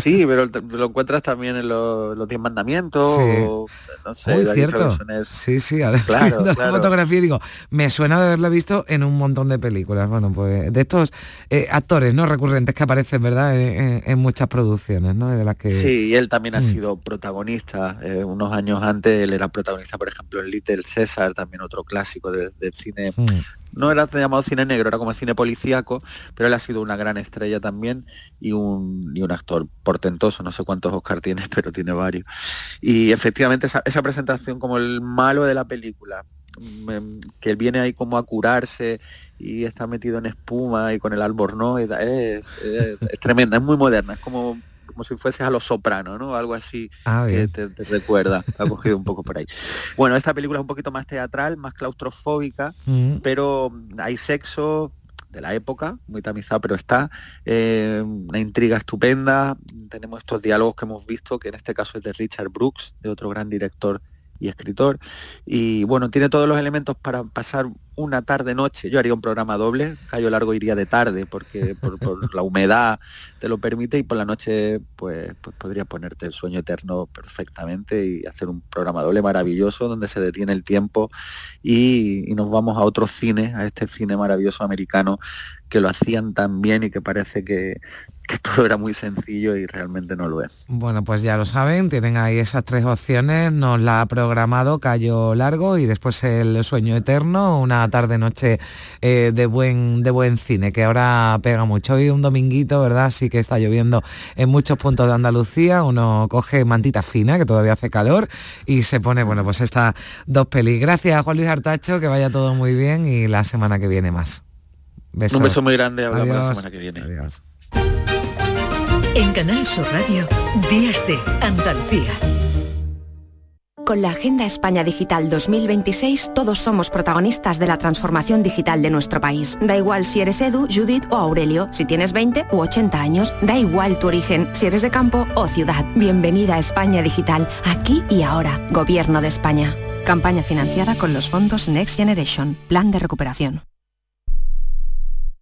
Sí, pero lo encuentras también en los, los Diez Mandamientos, Sí. o, no sé, Muy cierto. Sí, sí, estoy [LAUGHS] Claro, viendo claro. la fotografía digo, me suena de haberla visto en un montón de películas. Bueno, pues de estos eh, actores no recurrentes que aparecen, ¿verdad? En, en- en muchas producciones, ¿no? De las que. Sí, y él también ha Mm. sido protagonista. eh, unos años antes él era protagonista, por ejemplo, en Little César, también otro clásico de- del cine. Mm. No era llamado cine negro, era como cine policíaco, pero él ha sido una gran estrella también y un, y un actor portentoso. No sé cuántos Oscar tiene, [LAUGHS] pero tiene varios. Y efectivamente esa, presentación como el malo de la película, que él viene ahí como a curarse y está metido en espuma y con el albornoz, es- es tremenda, es muy moderna, es como, como si fueses a los sopranos, ¿no? Algo así Ah, que te, te recuerda, ha cogido un poco por ahí. Bueno, esta película es un poquito más teatral, más claustrofóbica, Mm. pero hay sexo de la época, muy tamizado, pero está, eh, una intriga estupenda, tenemos estos diálogos que hemos visto, que en este caso es de Richard Brooks, de otro gran director y escritor, y bueno, tiene todos los elementos para pasar una tarde-noche, yo haría un programa doble, Cayo Largo iría de tarde, porque por, la humedad te lo permite, y por la noche pues, pues podría ponerte el sueño eterno perfectamente y hacer un programa doble maravilloso donde se detiene el tiempo y, y nos vamos a otro cine, a este cine maravilloso americano que lo hacían tan bien y que parece que, todo era muy sencillo y realmente no lo es. Bueno, pues ya lo saben, tienen ahí esas tres opciones, nos la ha programado Cayo Largo y después el Sueño Eterno, una tarde-noche eh, de, buen, de buen cine, que ahora pega mucho. Hoy un dominguito, ¿verdad? Sí que está lloviendo en muchos puntos de Andalucía, uno coge mantita fina, que todavía hace calor, y se pone, bueno, pues estas dos pelis. Gracias, Juan Luis Artacho, que vaya todo muy bien y la semana que viene más. Besos. Un beso muy grande, hablamos la Adiós. semana que viene. Adiós. En Canal Sur Radio, Días de Andalucía. Con la Agenda España Digital 2026 todos somos protagonistas de la transformación digital de nuestro país. Da igual si eres Edu, Judith o Aurelio, si tienes 20 u 80 años, da igual tu origen, si eres de campo o ciudad. Bienvenida a España Digital, aquí y ahora. Gobierno de España. Campaña financiada con los fondos Next Generation, Plan de Recuperación.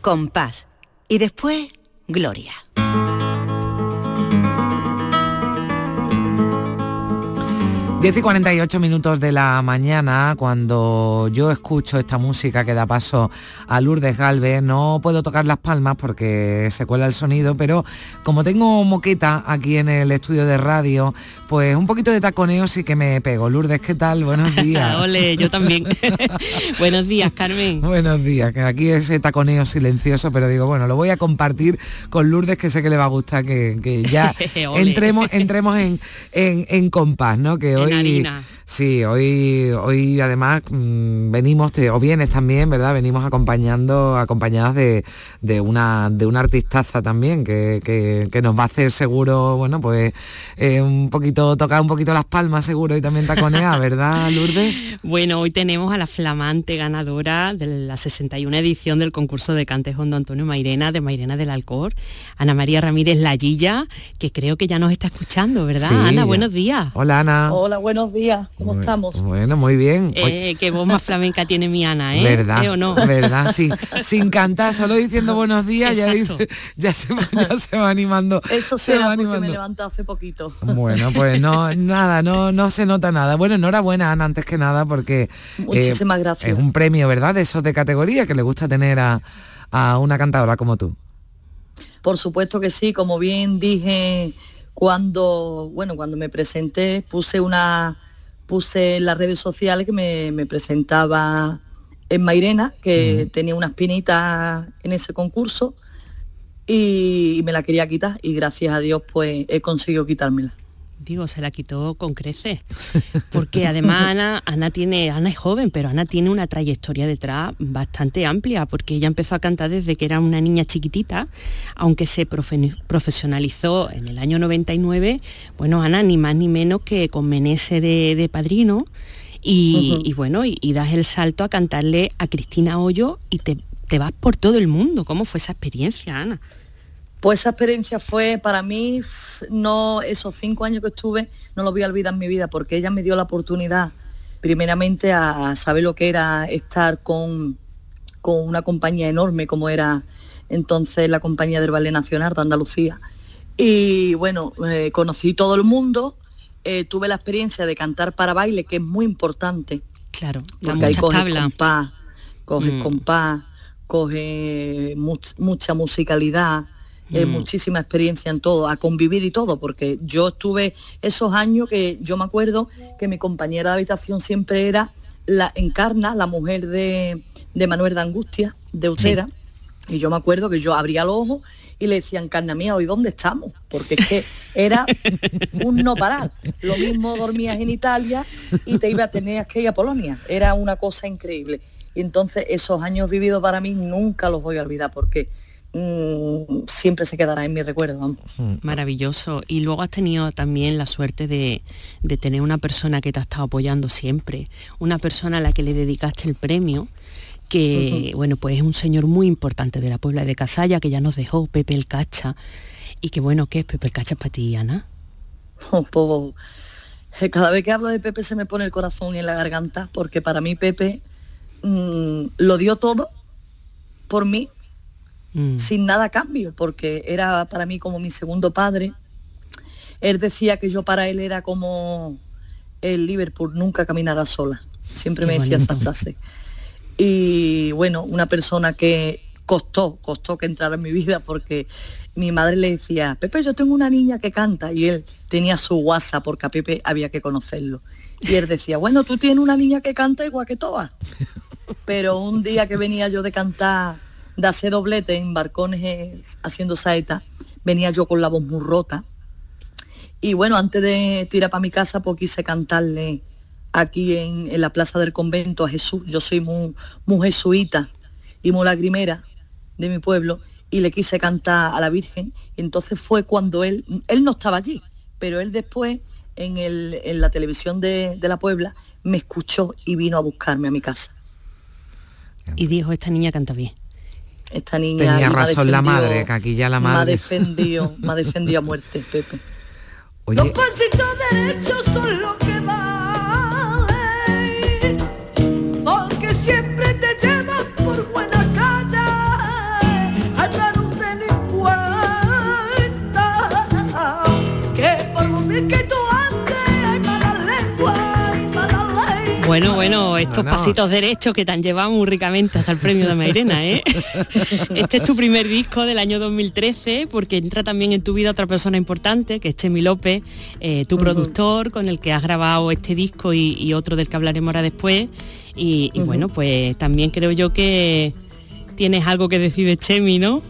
Compás. Y después, Gloria. 10 y 48 minutos de la mañana, cuando yo escucho esta música que da paso a Lourdes Galvez, no puedo tocar las palmas porque se cuela el sonido, pero como tengo moqueta aquí en el estudio de radio, pues un poquito de taconeo sí que me pego. Lourdes, ¿qué tal? Buenos días. [LAUGHS] Ole, yo también. [LAUGHS] Buenos días, Carmen. Buenos días, que aquí ese taconeo silencioso, pero digo, bueno, lo voy a compartir con Lourdes, que sé que le va a gustar que, que ya [LAUGHS] entremos, entremos en, en, en compás, ¿no? Que hoy. Harina. Sí, hoy, hoy además mm, venimos, te- o vienes también, ¿verdad? Venimos acompañando, acompañadas de, de una de una artistaza también, que, que- que nos va a hacer seguro, bueno, pues eh, un poquito, tocar un poquito las palmas seguro y también taconear, [LAUGHS] ¿verdad, Lourdes? Bueno, hoy tenemos a la flamante ganadora de la 61 edición del concurso de cante Hondo Antonio Mairena, de Mairena del Alcor, Ana María Ramírez Lallilla, que creo que ya nos está escuchando, ¿verdad? Sí, Ana, ya. buenos días. Hola, Ana. Hola, buenos días, ¿cómo estamos? Bueno, muy bien. Eh, qué voz más flamenca tiene mi Ana, ¿eh? ¿Verdad? ¿Eh o no? ¿Verdad? Sí. [LAUGHS] Sin cantar, solo diciendo buenos días, ya, dice- ya, se va, ya se va animando. Eso se será va me animando. levanto hace poquito. Bueno, pues no, [LAUGHS] nada, no, no se nota nada. Bueno, enhorabuena, Ana, antes que nada, porque eh, Muchísimas gracias. es un premio, ¿verdad? De esos de categoría que le gusta tener a, a una cantadora como tú. Por supuesto que sí, como bien dije cuando, bueno, cuando me presenté, puse una, puse en las redes sociales que me, me presentaba en Mairena, que tenía una espinita en ese concurso y, y me la quería quitar y gracias a Dios pues he conseguido quitármela. Digo, se la quitó con creces. [LAUGHS] Porque además Ana, Ana tiene, Ana es joven, pero Ana tiene una trayectoria detrás bastante amplia, porque ella empezó a cantar desde que era una niña chiquitita, aunque se profe- profesionalizó en el año 99, bueno, Ana ni más ni menos que con Menese de, de padrino. Y bueno, y, y das el salto a cantarle a Cristina Hoyo y te, te vas por todo el mundo. ¿Cómo fue esa experiencia, Ana? Pues esa experiencia fue para mí, no esos cinco años que estuve, no lo voy a olvidar en mi vida, porque ella me dio la oportunidad, primeramente, a saber lo que era estar con, con una compañía enorme como era entonces la compañía del Ballet Nacional de Andalucía. Y bueno, eh, conocí todo el mundo, eh, tuve la experiencia de cantar para baile, que es muy importante. Claro, porque ahí coges compás, coges Mm. compás, coges much- mucha musicalidad, eh, Mm. muchísima experiencia en todo, a convivir y todo, porque yo estuve esos años que yo me acuerdo que mi compañera de habitación siempre era la Encarna, la mujer de, de Manuel de Angustia, de Utera, y yo me acuerdo que yo abría los ojos y le decía, Encarna mía, ¿hoy dónde estamos? Porque es que era un no parar. Lo mismo dormías en Italia y te ibas, tenías que ir a Polonia. Era una cosa increíble. Y entonces esos años vividos para mí nunca los voy a olvidar porque mm, siempre se quedará en mi recuerdo. vamos. Maravilloso. Y luego has tenido también la suerte de, de tener una persona que te ha estado apoyando siempre, una persona a la que le dedicaste el premio, que bueno, pues es un señor muy importante de la Puebla de Cazalla, que ya nos dejó, Pepe el Cacha. Y que bueno, ¿qué es Pepe el Cacha para ti, Ana? [LAUGHS] Oh, po- eh, Cada vez que hablo de Pepe se me pone el corazón en la garganta porque para mí Pepe mm, lo dio todo por mí sin nada a cambio porque era para mí como mi segundo padre. Él decía que yo para él era como el Liverpool, nunca caminará sola. Siempre Qué me decía esa frase. Y bueno, una persona que costó, costó que entrara en mi vida porque mi madre le decía, Pepe, yo tengo una niña que canta y él tenía su WhatsApp porque a Pepe había que conocerlo. Y él decía, bueno, tú tienes una niña que canta igual que todas. [LAUGHS] Pero un día que venía yo de cantar, de hacer doblete en barcones eh, haciendo saeta, venía yo con la voz muy rota. Y bueno, antes de tirar para mi casa, pues quise cantarle aquí en, en la plaza del convento a Jesús. Yo soy muy, muy jesuita y muy lagrimera de mi pueblo y le quise cantar a la Virgen. Y entonces fue cuando él, él no estaba allí, pero él después en, el- en la televisión de, de la Puebla me escuchó y vino a buscarme a mi casa. Y dijo, esta niña canta bien. Esta niña Tenía razón la madre, que aquí ya la Me ha madre. defendido, me ha defendido a muerte, Pepe. Oye, pancitos derechos son lo que valen, Bueno, [LAUGHS] bueno, estos no. pasitos derechos que te han llevado muy ricamente hasta el premio de Mairena, ¿eh? [LAUGHS] Este es tu primer disco del año 2013, porque entra también en tu vida otra persona importante, que es Chemi López, eh, tu productor, con el que has grabado este disco y, y otro del que hablaremos ahora después. Y, bueno, pues también creo yo que tienes algo que decir de Chemi, ¿no?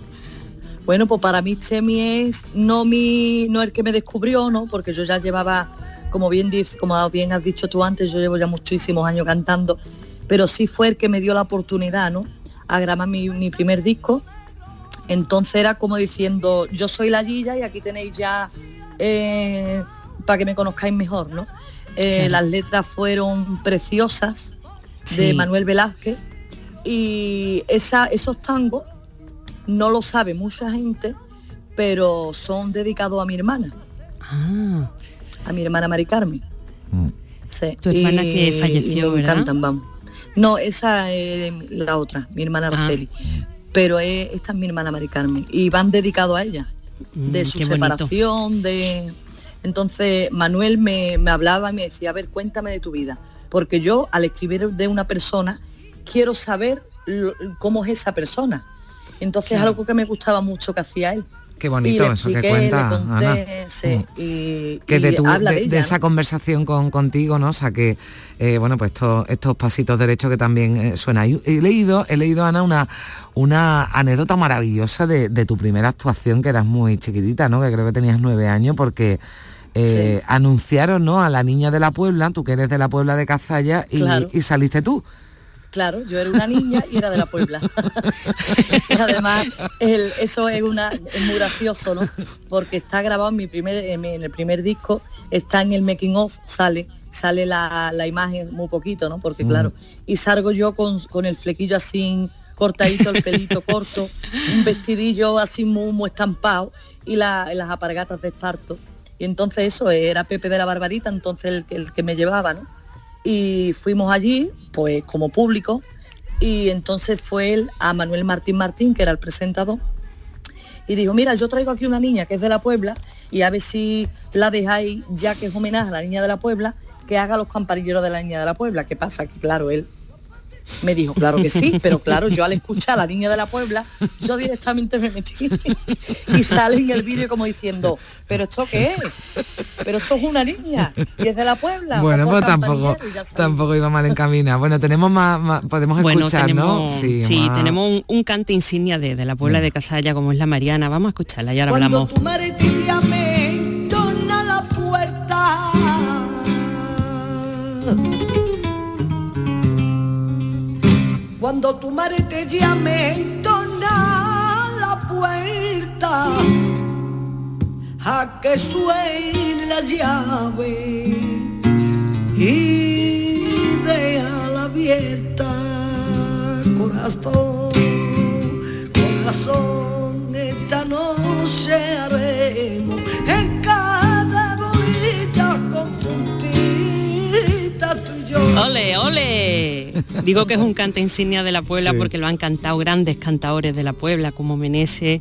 Bueno, pues para mí Chemi es no mi, no el que me descubrió, ¿no? Porque yo ya llevaba, como bien dice, como bien has dicho tú antes, yo llevo ya muchísimos años cantando, pero sí fue el que me dio la oportunidad, ¿no? A grabar mi, mi primer disco. Entonces era como diciendo, yo soy la Gilla y aquí tenéis ya eh, para que me conozcáis mejor, ¿no? Eh, Claro. Las letras fueron preciosas de Sí. Manuel Velázquez y esa, esos tangos no lo sabe mucha gente, pero son dedicados a mi hermana, Ah, a mi hermana Mari Carmen. Sí, Tu hermana y- que falleció, me ¿verdad? encantan, vamos. No, esa es la otra, mi hermana Ah. Araceli. Pero es- esta es mi hermana Mari Carmen. Y van dedicados a ella. de Mm, su qué bonito. separación, de. Entonces Manuel me, me hablaba y me decía, a ver, cuéntame de tu vida. Porque yo al escribir de una persona quiero saber lo- cómo es esa persona. Entonces es algo que me gustaba mucho que hacía él. Qué bonito Y eso que cuenta, conté, Ana. sí, Mm. y, que de, y tu- habla de, de, de ella, ¿no? esa conversación con, contigo, ¿no? O sea que, eh, bueno, pues estos, estos pasitos derechos que también eh, suena. Y He leído, he leído, Ana, una, una anécdota maravillosa de, de tu primera actuación, que eras muy chiquitita, ¿no? Que creo que tenías nueve años, porque eh, anunciaron, ¿no? A la niña de la Puebla, tú que eres de la Puebla de Cazalla, y, Claro. y saliste tú. Claro, yo era una niña y era de la Puebla. [LAUGHS] y además, el- eso es, una, es muy gracioso, ¿no? Porque está grabado en mi primer, en, mi- en el primer disco, está en el making of, sale, sale la, la imagen muy poquito, ¿no? Porque Mm. claro, y salgo yo con, con el flequillo así cortadito, el pelito [LAUGHS] corto, un vestidillo así muy, muy estampado y la- las apargatas de esparto. Y entonces eso era Pepe de la Barbarita, entonces el, el que me llevaba, ¿no? Y fuimos allí, pues como público, y entonces fue él a Manuel Martín Martín, que era el presentador, y dijo, mira, yo traigo aquí una niña que es de la Puebla, y a ver si la dejáis, ya que es homenaje a la niña de la Puebla, que haga los campanilleros de la niña de la Puebla. ¿Qué pasa? Que claro, él me dijo, claro que sí, pero claro, yo al escuchar a la niña de la Puebla, yo directamente me metí [LAUGHS] y sale en el vídeo como diciendo, pero esto qué es, pero esto es una niña y es de la Puebla. Bueno, pues tampoco, tampoco iba mal encaminada. Bueno, tenemos más, más- podemos Bueno, escuchar, tenemos, ¿no? sí, más- tenemos un, un cante insignia de, de la Puebla de Cazalla, como es la Mariana. Vamos a escucharla y ahora Cuando hablamos. Cuando tu madre te llame, torna la puerta. A que suene la llave y déjala abierta, corazón corazón, esta noche haremos en ¡Ole, ole! Digo que es un cante insignia de la Puebla Sí. porque lo han cantado grandes cantadores de la Puebla, como Meneses,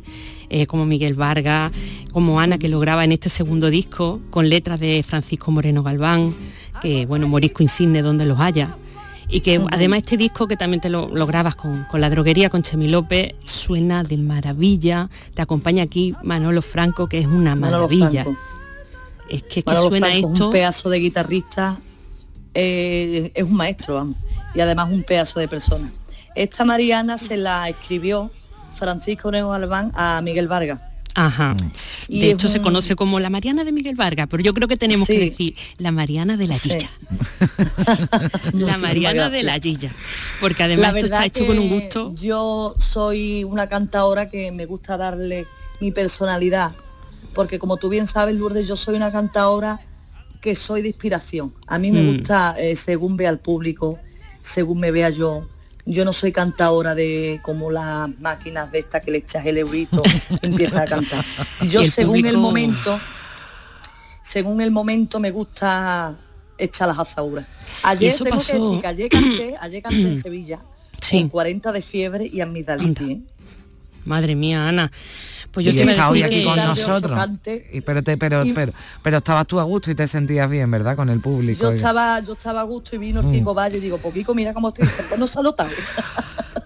eh, como Miguel Vargas, como Ana, que lo graba en este segundo disco, con letras de Francisco Moreno Galván, que, bueno, Morisco Insigne donde los haya. Y que además este disco que también te lo, lo grabas con, con la droguería, con Chemi López, suena de maravilla. Te acompaña aquí Manolo Franco, que es una maravilla. Es que, es que suena Franco esto. un pedazo de guitarrista, eh, es un maestro, vamos, y además un pedazo de persona. Esta Mariana se la escribió Francisco Neo Galván a Miguel Vargas. Ajá. Y De hecho se conoce como la Mariana de Miguel Vargas, pero yo creo que tenemos que decir la Mariana de la Sí. Gilla. [LAUGHS] la Mariana de la Gilla. Porque además esto está hecho con un gusto. Yo soy una cantadora que me gusta darle mi personalidad, porque como tú bien sabes, Lourdes, yo soy una cantadora que soy de inspiración. A mí me Mm. gusta eh, según vea al público, según me vea yo. Yo no soy cantadora de como las máquinas de estas que le echas el eurito y empiezas a cantar. [LAUGHS] Yo el según el momento, según el momento me gusta echar las azaduras. Ayer tengo pasó- que decir que ayer canté, ayer canté en [CLEARS THROAT] Sevilla Sí. con 40 de fiebre y amigdalitis. ¿eh? Madre mía, Ana. Pues yo y te está hoy aquí con nosotros. Y, pero, te, pero, pero, pero estabas tú a gusto y te sentías bien, ¿verdad? Con el público. Yo y- estaba, yo estaba a gusto y vino el Mm. Kiko Valle y digo, pues Kiko, mira cómo estoy. Pues no se ha notado. [LAUGHS]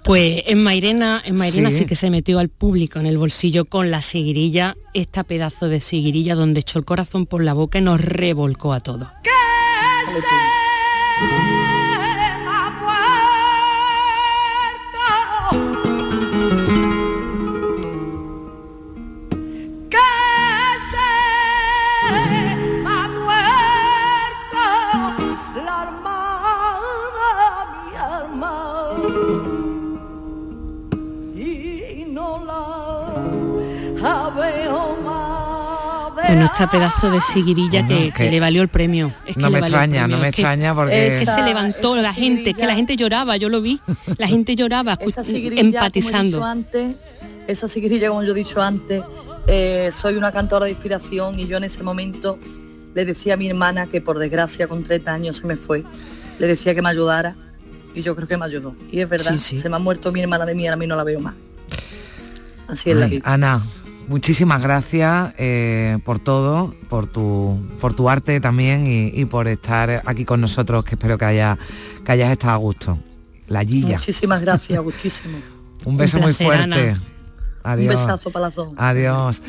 Pues en Mairena, en Mairena sí. Sí. que se metió al público en el bolsillo con la seguirilla, esta pedazo de seguirilla donde echó el corazón por la boca y nos revolcó a todos. Que Bueno, esta pedazo de seguirilla que, que que le valió el premio. Es que no me extraña, no me Es que- extraña porque- es que se levantó la gente, es que la gente lloraba, yo lo vi. La gente lloraba, [LAUGHS] empatizando. como he dicho antes, esa sigrilla, como yo he dicho antes, eh, soy una cantora de inspiración y yo en ese momento le decía a mi hermana que por desgracia con 30 años se me fue. Le decía que me ayudara y yo creo que me ayudó. Y es verdad, Sí, sí. se me ha muerto mi hermana de mí, ahora a mí no la veo más. Así es la vida. Ana, muchísimas gracias eh, por todo, por tu, por tu arte también y, y por estar aquí con nosotros, que espero que, haya, que hayas estado a gusto. La Gilla. Muchísimas gracias, [LAUGHS] gustísimo. Un beso muy placer, fuerte. Ana. Adiós. Un besazo para las dos. Adiós.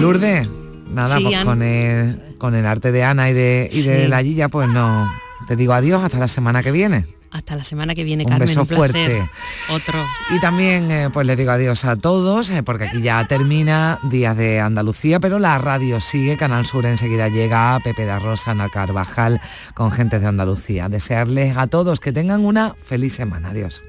Lourdes, nada, Sí, pues con el, con el arte de Ana y de, y de la Gilla, pues no. Te digo adiós hasta la semana que viene. Hasta la semana que viene, Un Carmen. beso un placer. fuerte. Otro. Y también eh, pues les digo adiós a todos, eh, porque aquí ya termina Días de Andalucía, pero la radio sigue, Canal Sur enseguida llega, Pepe da Rosa, Ana Carvajal, con gente de Andalucía. Desearles a todos que tengan una feliz semana. Adiós.